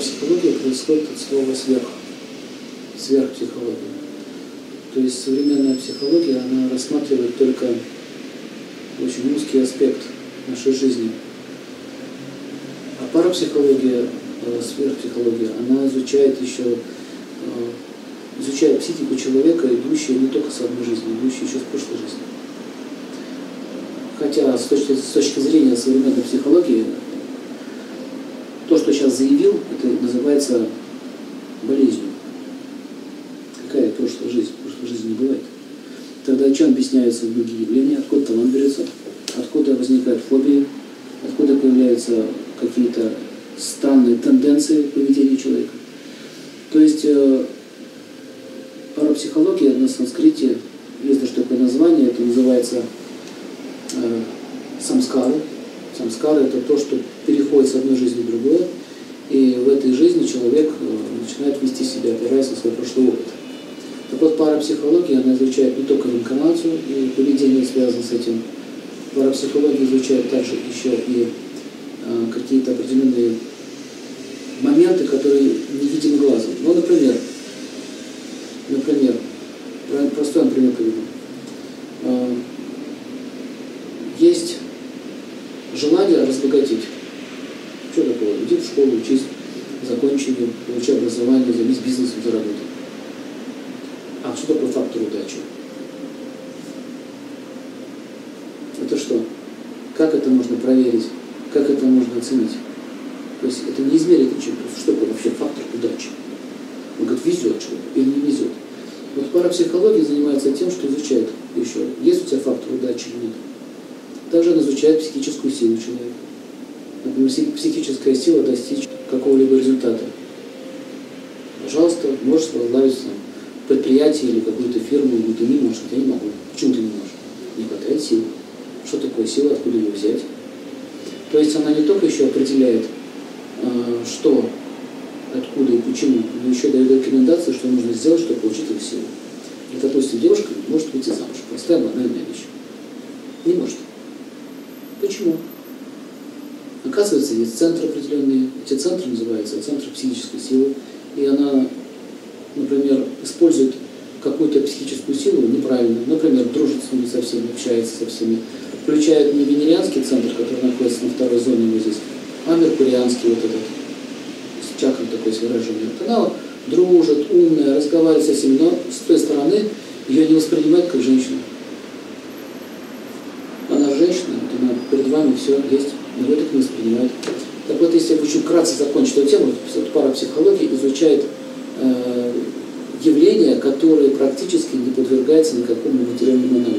парапсихология происходит от слова «сверх», сверхпсихология. То есть современная психология, она рассматривает только очень узкий аспект нашей жизни. А парапсихология, э, сверхпсихология, она изучает еще э, изучает психику человека, идущую не только с одной жизни, идущую еще с прошлой жизни. Хотя с точки, с точки зрения современной психологии, заявил, это называется болезнью. Какая прошлая жизнь? Прошлой жизни не бывает. Тогда чем объясняются другие явления, откуда талант берется, откуда возникают фобии, откуда появляются какие-то странные тенденции поведения человека. То есть э, парапсихология на санскрите, есть даже такое название, это называется э, самскары. Самскары – это то, что переходит с одной жизни в другую, этой жизни человек э, начинает вести себя, опираясь на свой прошлый опыт. Так вот, парапсихология, она изучает не только реинкарнацию и поведение связано с этим. Парапсихология изучает также еще и э, какие-то определенные моменты, которые не видим глазом. Ну, например, например, простой например приведу. Э, есть желание разбогатеть. Что такое? Иди в школу, учись, закончи ее, получи образование, займись бизнесом, заработай. А что такое фактор удачи? Это что? Как это можно проверить? Как это можно оценить? То есть это не измерить ничем. Что такое вообще фактор удачи? Он говорит, везет человек или не везет. Вот парапсихология занимается тем, что изучает еще, есть у тебя фактор удачи или нет. Также она изучает психическую силу человека. Психическая сила достичь какого-либо результата. Пожалуйста, можешь возглавить там, предприятие или какую-то фирму, но ты не можешь, я не могу. Почему ты не можешь? Не хватает сил. Что такое сила, откуда ее взять? То есть она не только еще определяет, а, что, откуда и почему, но еще дает рекомендации, что нужно сделать, чтобы получить эту силу. И, допустим, девушка может Оказывается, есть центры определенные. Эти центры называются центры психической силы. И она, например, использует какую-то психическую силу неправильно. Например, дружит с ними со всеми, общается со всеми. Включает не венерианский центр, который находится на второй зоне вот здесь, а меркурианский вот этот. С чакром такое выражение. Она дружит, умная, разговаривает со всеми, но с той стороны ее не воспринимают как женщину. Она женщина, вот она перед вами все есть, вы так не воспринимает. Так вот, если я хочу вкратце закончить эту тему, парапсихология изучает э, явления, которые практически не подвергаются никакому материальному анализу.